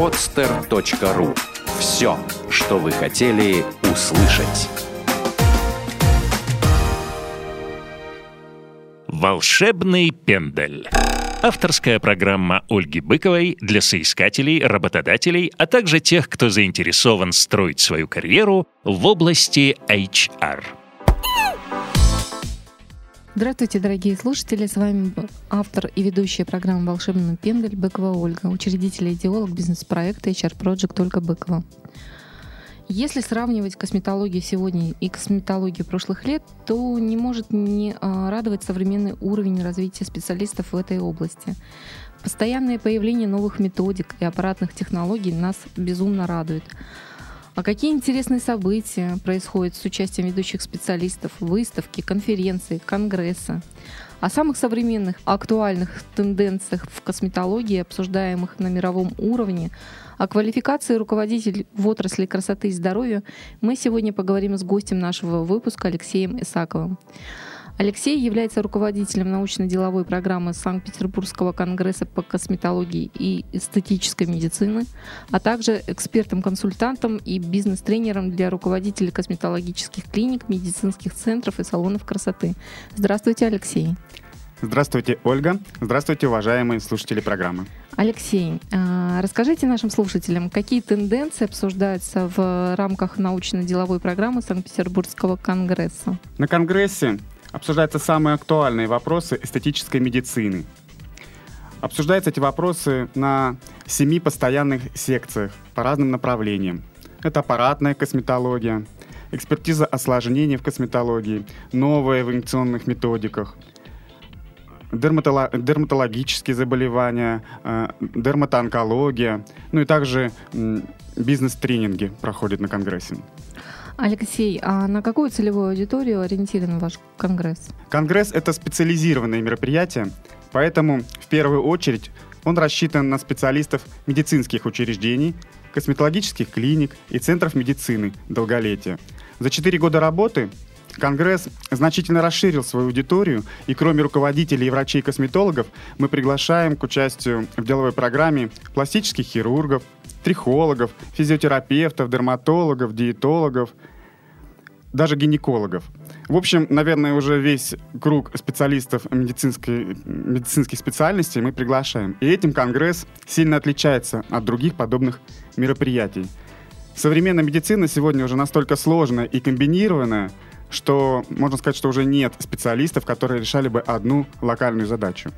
podster.ru Все, что вы хотели услышать. «Волшебный пендель». Авторская программа Ольги Быковой для соискателей, работодателей, а также тех, кто заинтересован строить свою карьеру в области HR. Здравствуйте, дорогие слушатели. С вами автор и ведущая программы «Волшебный пендель» Быкова Ольга, учредитель и идеолог бизнес-проекта HR Project Ольга Быкова. Если сравнивать косметологию сегодня и косметологию прошлых лет, то не может не а, радовать современный уровень развития специалистов в этой области. Постоянное появление новых методик и аппаратных технологий нас безумно радует. А какие интересные события происходят с участием ведущих специалистов, выставки, конференции, конгресса? О самых современных, актуальных тенденциях в косметологии, обсуждаемых на мировом уровне, о квалификации руководителей в отрасли красоты и здоровья мы сегодня поговорим с гостем нашего выпуска Алексеем Исаковым. Алексей является руководителем научно-деловой программы Санкт-Петербургского конгресса по косметологии и эстетической медицины, а также экспертом-консультантом и бизнес-тренером для руководителей косметологических клиник, медицинских центров и салонов красоты. Здравствуйте, Алексей. Здравствуйте, Ольга. Здравствуйте, уважаемые слушатели программы. Алексей, а, расскажите нашим слушателям, какие тенденции обсуждаются в рамках научно-деловой программы Санкт-Петербургского конгресса? На конгрессе обсуждаются самые актуальные вопросы эстетической медицины. Обсуждаются эти вопросы на семи постоянных секциях по разным направлениям. Это аппаратная косметология, экспертиза осложнений в косметологии, новые в инъекционных методиках – дерматолог, дерматологические заболевания, э, дерматоонкология, ну и также бизнес-тренинги проходят на Конгрессе. Алексей, а на какую целевую аудиторию ориентирован ваш конгресс? Конгресс — это специализированное мероприятие, поэтому в первую очередь он рассчитан на специалистов медицинских учреждений, косметологических клиник и центров медицины долголетия. За четыре года работы Конгресс значительно расширил свою аудиторию, и кроме руководителей и врачей-косметологов, мы приглашаем к участию в деловой программе пластических хирургов, трихологов, физиотерапевтов, дерматологов, диетологов, даже гинекологов. В общем, наверное, уже весь круг специалистов медицинской, медицинских специальностей мы приглашаем. И этим Конгресс сильно отличается от других подобных мероприятий. Современная медицина сегодня уже настолько сложная и комбинированная, что можно сказать, что уже нет специалистов, которые решали бы одну локальную задачу.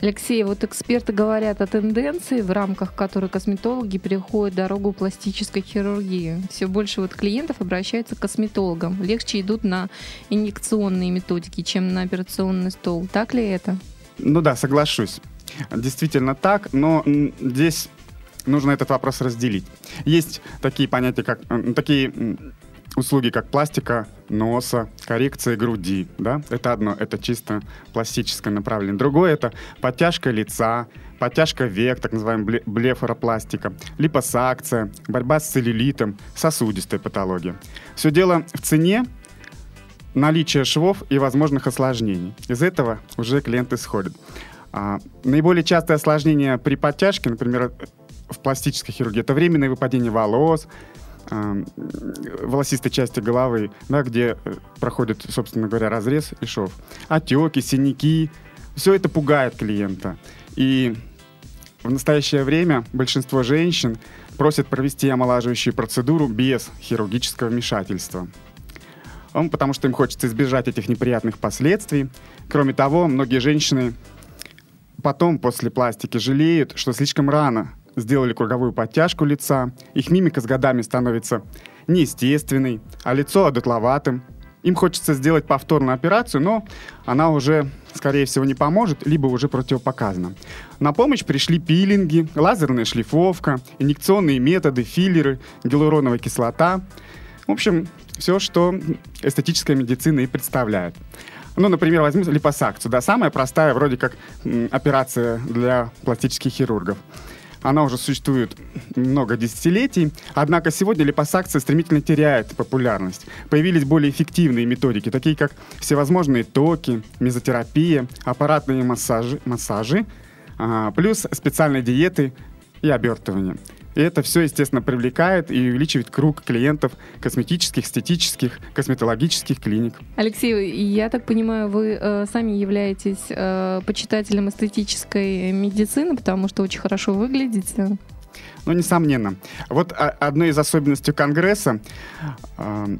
Алексей, вот эксперты говорят о тенденции, в рамках которой косметологи переходят дорогу пластической хирургии. Все больше вот клиентов обращаются к косметологам. Легче идут на инъекционные методики, чем на операционный стол. Так ли это? Ну да, соглашусь. Действительно так, но здесь нужно этот вопрос разделить. Есть такие понятия, как такие услуги, как пластика носа, коррекция груди, да, это одно, это чисто пластическое направление. Другое это подтяжка лица, подтяжка век, так называемая блефоропластика, липосакция, борьба с целлюлитом, сосудистая патология. Все дело в цене, наличие швов и возможных осложнений. Из этого уже клиенты сходят. А, наиболее частые осложнения при подтяжке, например, в пластической хирургии, это временное выпадение волос, э, волосистой части головы, да, где э, проходит, собственно говоря, разрез и шов. Отеки, синяки, все это пугает клиента. И в настоящее время большинство женщин просят провести омолаживающую процедуру без хирургического вмешательства. Он, потому что им хочется избежать этих неприятных последствий. Кроме того, многие женщины потом, после пластики, жалеют, что слишком рано сделали круговую подтяжку лица, их мимика с годами становится неестественной, а лицо одутловатым. Им хочется сделать повторную операцию, но она уже, скорее всего, не поможет, либо уже противопоказана. На помощь пришли пилинги, лазерная шлифовка, инъекционные методы, филлеры, гиалуроновая кислота. В общем, все, что эстетическая медицина и представляет. Ну, например, возьмем липосакцию, да, самая простая вроде как операция для пластических хирургов. Она уже существует много десятилетий, однако сегодня липосакция стремительно теряет популярность. Появились более эффективные методики, такие как всевозможные токи, мезотерапия, аппаратные массажи, массажи а, плюс специальные диеты и обертывания. И это все, естественно, привлекает и увеличивает круг клиентов косметических, эстетических, косметологических клиник. Алексей, я так понимаю, вы э, сами являетесь э, почитателем эстетической медицины, потому что очень хорошо выглядите. Ну, несомненно. Вот одной из особенностей Конгресса, э,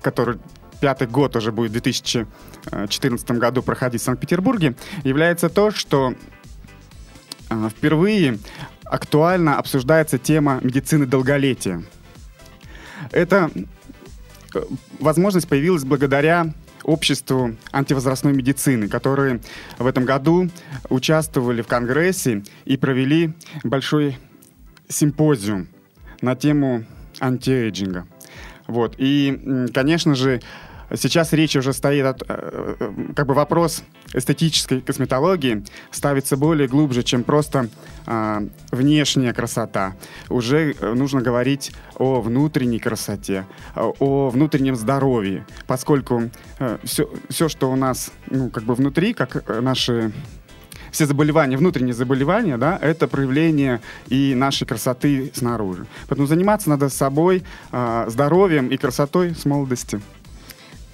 который пятый год уже будет в 2014 году проходить в Санкт-Петербурге, является то, что э, впервые актуально обсуждается тема медицины долголетия. Эта э, возможность появилась благодаря обществу антивозрастной медицины, которые в этом году участвовали в Конгрессе и провели большой симпозиум на тему антиэйджинга. Вот. И, конечно же, Сейчас речь уже стоит, от, э, э, как бы вопрос эстетической косметологии ставится более глубже, чем просто э, внешняя красота. Уже э, нужно говорить о внутренней красоте, о внутреннем здоровье, поскольку все, все, что у нас, ну, как бы внутри, как наши все заболевания, внутренние заболевания, да, это проявление и нашей красоты снаружи. Поэтому заниматься надо собой, э, здоровьем и красотой с молодости.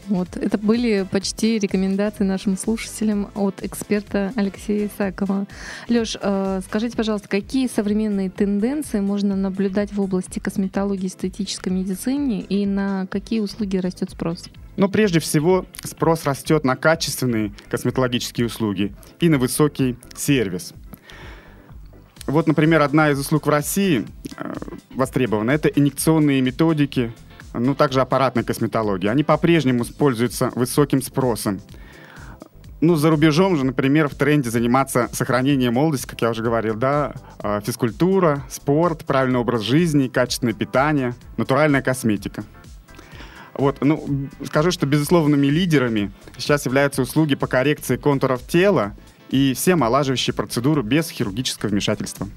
Вот. Это были почти рекомендации нашим слушателям от эксперта Алексея Исакова. Леш, э, скажите, пожалуйста, какие современные тенденции можно наблюдать в области косметологии, эстетической медицины и на какие услуги растет спрос? Ну, прежде всего, спрос растет на качественные косметологические услуги и на высокий сервис. Вот, например, одна из услуг в России э, востребована – это инъекционные методики ну, также аппаратной косметологии, они по-прежнему пользуются высоким спросом. Ну, за рубежом же, например, в тренде заниматься сохранением молодости, как я уже говорил, да, а, физкультура, спорт, правильный образ жизни, качественное питание, натуральная косметика. Вот, ну, скажу, что безусловными лидерами сейчас являются услуги по коррекции контуров тела и все омолаживающие процедуры без хирургического вмешательства.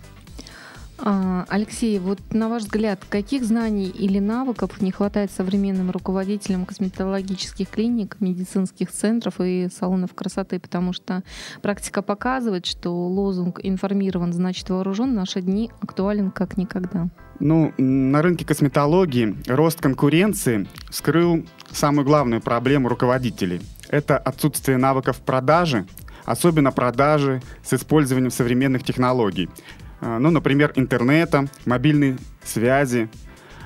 А, Алексей, вот на ваш взгляд, каких знаний или навыков не хватает современным руководителям косметологических клиник, медицинских центров и салонов красоты? Потому что практика показывает, что лозунг «информирован, значит вооружен» в наши дни актуален как никогда. Ну, на рынке косметологии рост конкуренции скрыл самую главную проблему руководителей. Это отсутствие навыков продажи, особенно продажи с использованием современных технологий. А, ну, например, интернета, мобильной связи.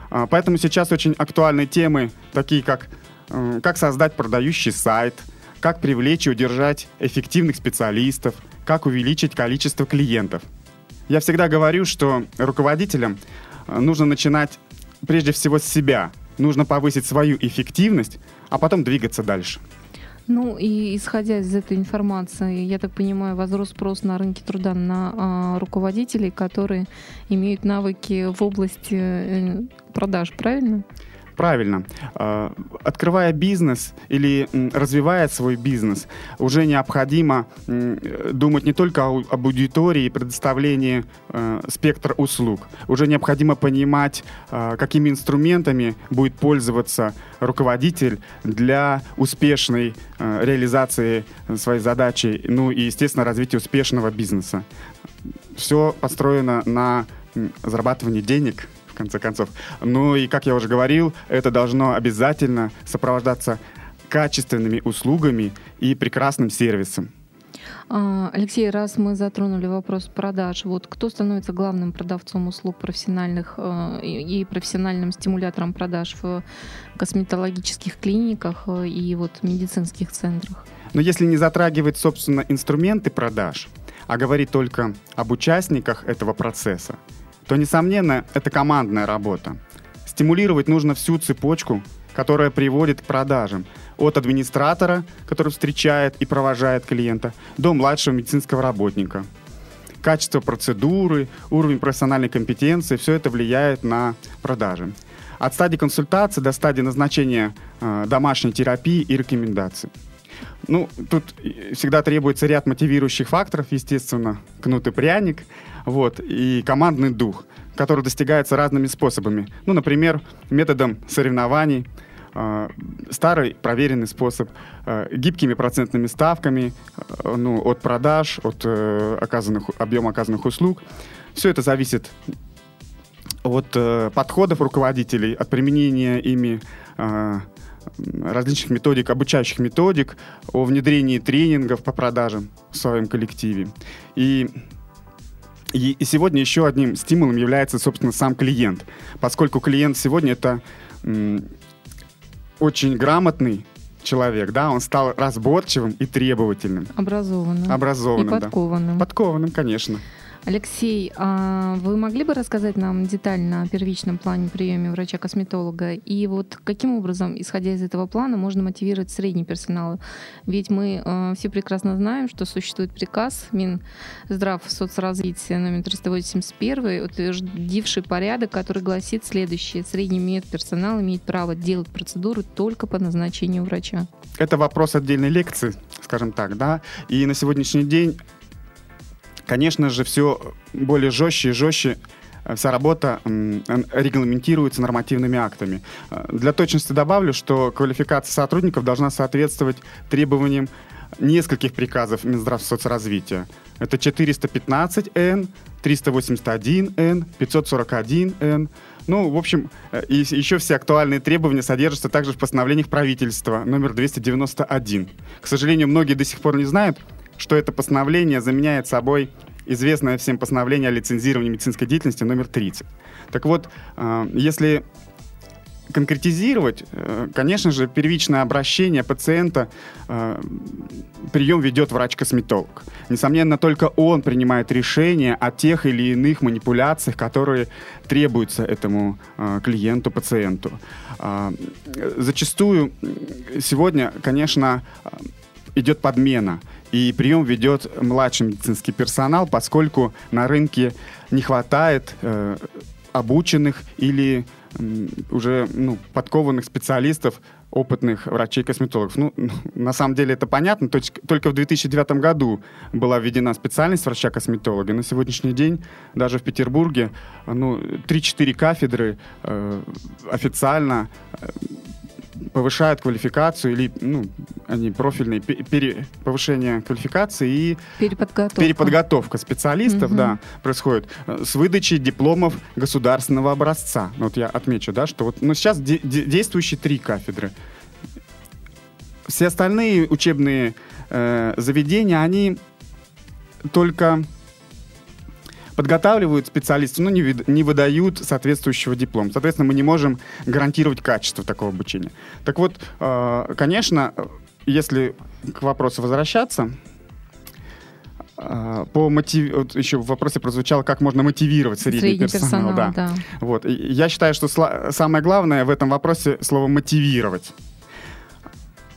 А, поэтому сейчас очень актуальны темы, такие как э, как создать продающий сайт, как привлечь и удержать эффективных специалистов, как увеличить количество клиентов. Я всегда говорю, что руководителям э, нужно начинать прежде всего с себя. Нужно повысить свою эффективность, а потом двигаться дальше. Ну и исходя из этой информации, я так понимаю, возрос спрос на рынке труда на а, руководителей, которые имеют навыки в области э, продаж, правильно? Правильно. А, открывая бизнес или развивая свой бизнес, уже необходимо думать не только об аудитории и предоставлении э, спектра услуг. Уже необходимо понимать, а, какими инструментами будет пользоваться руководитель для успешной э, реализации своей задачи, ну и, естественно, развития успешного бизнеса. Все построено на зарабатывании денег – в конце концов. Ну и, как я уже говорил, это должно обязательно сопровождаться качественными услугами и прекрасным сервисом. А, Алексей, раз мы затронули вопрос продаж, вот кто становится главным продавцом услуг профессиональных э, и профессиональным стимулятором продаж в косметологических клиниках э, и вот медицинских центрах? Но если не затрагивать, собственно, инструменты продаж, а говорить только об участниках этого процесса, то, несомненно, это командная работа. Стимулировать нужно всю цепочку, которая приводит к продажам. От администратора, который встречает и провожает клиента, до младшего медицинского работника. Качество процедуры, уровень профессиональной компетенции, все это влияет на продажи. От стадии консультации до стадии назначения э, домашней терапии и рекомендаций. Ну, тут всегда требуется ряд мотивирующих факторов, естественно, кнут и пряник, вот, и командный дух, который достигается разными способами. Ну, например, методом соревнований, э, старый проверенный способ, э, гибкими процентными ставками, э, ну, от продаж, от оказанных, объема оказанных услуг. Все это зависит от подходов руководителей, от применения ими различных методик, обучающих методик, о внедрении тренингов по продажам в своем коллективе. И и, и сегодня еще одним стимулом является, собственно, сам клиент, поскольку клиент сегодня это м, очень грамотный человек, да, он стал разборчивым и требовательным. Образованным. Образованным, И подкованным. да. Подкованным, конечно. Алексей, а вы могли бы рассказать нам детально о первичном плане приема врача-косметолога? И вот каким образом, исходя из этого плана, можно мотивировать средний персонал? Ведь мы э, все прекрасно знаем, что существует приказ Минздрав соцразвития номер 381, утвердивший порядок, который гласит следующее. Средний медперсонал имеет право делать процедуры только по назначению врача. Это вопрос отдельной лекции, скажем так, да. И на сегодняшний день конечно же, все более жестче и жестче э, вся работа регламентируется нормативными актами. Э, для точности добавлю, что квалификация сотрудников должна соответствовать требованиям нескольких приказов Минздрав соцразвития. Это 415Н, 381Н, 541Н. Ну, в общем, э, и еще все актуальные требования содержатся также в постановлениях правительства номер 291. К сожалению, многие до сих пор не знают, что это постановление заменяет собой известное всем постановление о лицензировании медицинской деятельности номер 30. Так вот, э, если конкретизировать, э, конечно же, первичное обращение пациента э, прием ведет врач-косметолог. Несомненно, только он принимает решение о тех или иных манипуляциях, которые требуются этому клиенту, пациенту. Зачастую сегодня, конечно, идет подмена и прием ведет младший медицинский персонал, поскольку на рынке не хватает э, обученных или э, уже ну, подкованных специалистов, опытных врачей-косметологов. Ну, на самом деле это понятно, только в 2009 году была введена специальность врача-косметолога. На сегодняшний день даже в Петербурге ну, 3-4 кафедры э, официально э, повышают квалификацию или, ну, они профильные, пере, повышение квалификации и переподготовка, переподготовка специалистов, угу. да, происходит э, с выдачей дипломов государственного образца. Ну, вот я отмечу, да, что вот, ну, сейчас де- де- действующие три кафедры. Все остальные учебные э, заведения, они только подготавливают специалистов, но не, не выдают соответствующего диплома. Соответственно, мы не можем гарантировать качество такого обучения. Так вот, э, конечно, если к вопросу возвращаться, э, по мотив... еще в вопросе прозвучало, как можно мотивировать средний, средний персонал. персонал да. Да. Вот. И я считаю, что сла... самое главное в этом вопросе слово мотивировать.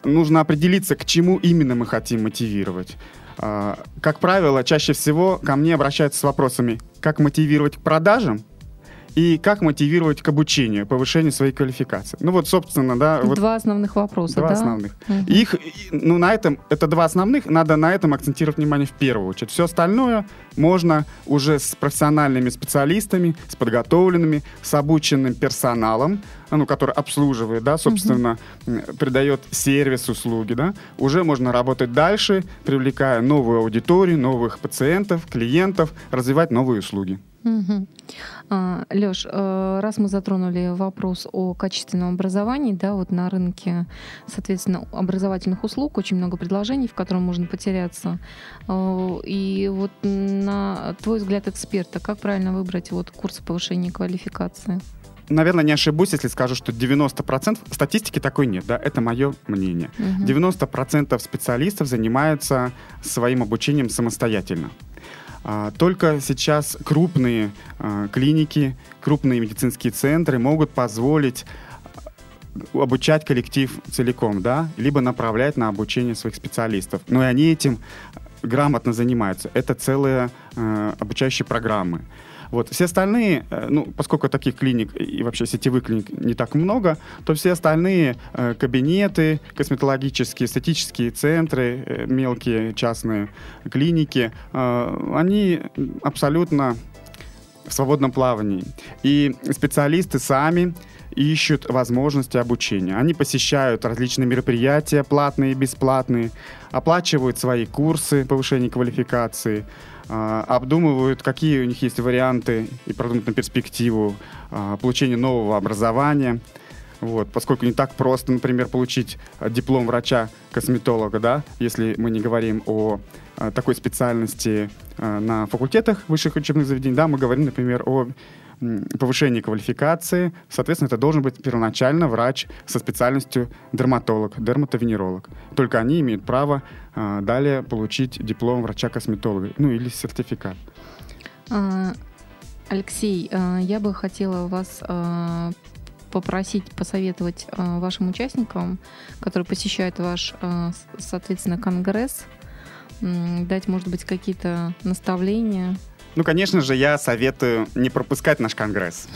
Нужно определиться, к чему именно мы хотим мотивировать. А, как правило, чаще всего ко мне обращаются с вопросами, как мотивировать к продажам и как мотивировать к обучению, повышению своей квалификации. Ну вот, собственно, да. Вот два основных вопроса, Два да? основных. Угу. Их, ну на этом, это два основных, надо на этом акцентировать внимание в первую очередь. Все остальное можно уже с профессиональными специалистами, с подготовленными, с обученным персоналом, ну, который обслуживает, да, собственно, угу. придает сервис, услуги, да, уже можно работать дальше, привлекая новую аудиторию, новых пациентов, клиентов, развивать новые услуги. Угу. А, Леш, э, раз мы затронули вопрос о качественном образовании, да, вот на рынке, соответственно, образовательных услуг очень много предложений, в котором можно потеряться. Э, и вот на твой взгляд эксперта, как правильно выбрать вот курсы повышения квалификации? наверное, не ошибусь, если скажу, что 90%, статистики такой нет, да, это мое мнение. Угу. 90% специалистов занимаются своим обучением самостоятельно. А, только сейчас крупные а, клиники, крупные медицинские центры могут позволить а, обучать коллектив целиком, да, либо направлять на обучение своих специалистов. Но и они этим грамотно занимаются. Это целые обучающие программы. Вот. Все остальные, э, ну, поскольку таких клиник и вообще сетевых клиник не так много, то все остальные э, кабинеты, косметологические, эстетические центры, э, мелкие частные клиники, они абсолютно в свободном плавании. И специалисты сами ищут возможности обучения. Они посещают различные мероприятия, платные и бесплатные, оплачивают свои курсы повышения квалификации, а, обдумывают, какие у них есть варианты и продумывают на перспективу а, получения нового образования. Вот, поскольку не так просто, например, получить диплом врача-косметолога, да, если мы не говорим о такой специальности на факультетах высших учебных заведений, да, мы говорим, например, о повышении квалификации. Соответственно, это должен быть первоначально врач со специальностью дерматолог, дерматовенеролог. Только они имеют право э, далее получить диплом врача-косметолога, ну или сертификат. А, Алексей, а, я бы хотела вас попросить посоветовать вашим участникам, которые посещают ваш, соответственно, конгресс, дать, может быть, какие-то наставления, ну, конечно же, я советую не пропускать наш конгресс.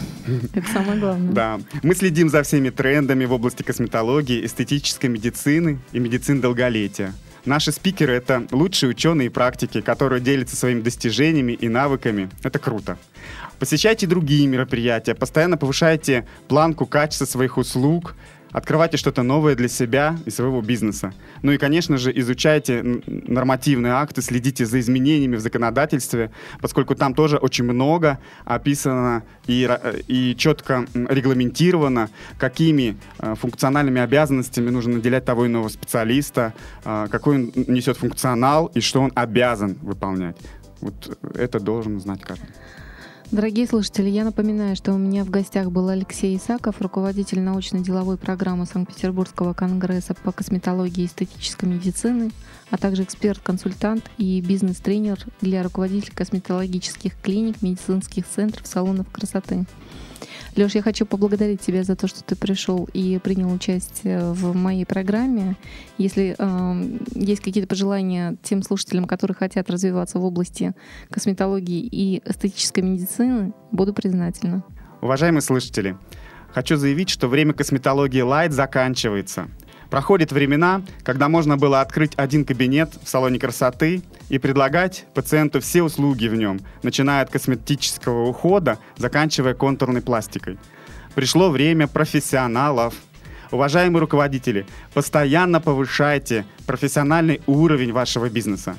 Это самое главное. Да. Мы следим за всеми трендами в области косметологии, эстетической медицины и медицины долголетия. Наши спикеры — это лучшие ученые и практики, которые делятся своими достижениями и навыками. Это круто. Посещайте другие мероприятия, постоянно повышайте планку качества своих услуг, открывайте что-то новое для себя и своего бизнеса. Ну и, конечно же, изучайте нормативные акты, следите за изменениями в законодательстве, поскольку там тоже очень много описано и, и четко регламентировано, какими э, функциональными обязанностями нужно наделять того иного специалиста, э, какой он несет функционал и что он обязан выполнять. Вот это должен знать каждый. Дорогие слушатели, я напоминаю, что у меня в гостях был Алексей Исаков, руководитель научно-деловой программы Санкт-Петербургского конгресса по косметологии и эстетической медицины, а также эксперт-консультант и бизнес-тренер для руководителей косметологических клиник, медицинских центров, салонов красоты. Леш, я хочу поблагодарить тебя за то, что ты пришел и принял участие в моей программе. Если э, есть какие-то пожелания тем слушателям, которые хотят развиваться в области косметологии и эстетической медицины, буду признательна. Уважаемые слушатели, хочу заявить, что время косметологии Light заканчивается. Проходят времена, когда можно было открыть один кабинет в салоне красоты и предлагать пациенту все услуги в нем, начиная от косметического ухода, заканчивая контурной пластикой. Пришло время профессионалов. Уважаемые руководители, постоянно повышайте профессиональный уровень вашего бизнеса.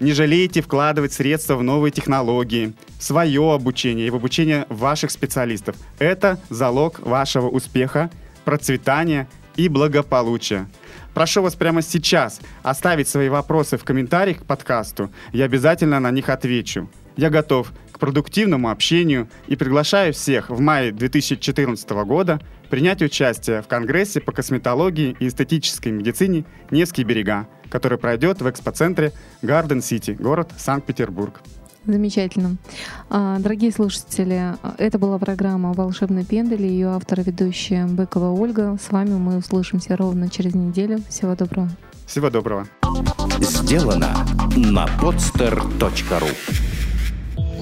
Не жалейте вкладывать средства в новые технологии, в свое обучение и в обучение ваших специалистов. Это залог вашего успеха, процветания и благополучия. Прошу вас прямо сейчас оставить свои вопросы в комментариях к подкасту. Я обязательно на них отвечу. Я готов к продуктивному общению и приглашаю всех в мае 2014 года принять участие в Конгрессе по косметологии и эстетической медицине «Невские берега», который пройдет в экспоцентре Гарден Сити, город Санкт-Петербург. Замечательно. А, дорогие слушатели, это была программа «Волшебный пендель» и ее автор и ведущая Быкова Ольга. С вами мы услышимся ровно через неделю. Всего доброго. Всего доброго. Сделано на podster.ru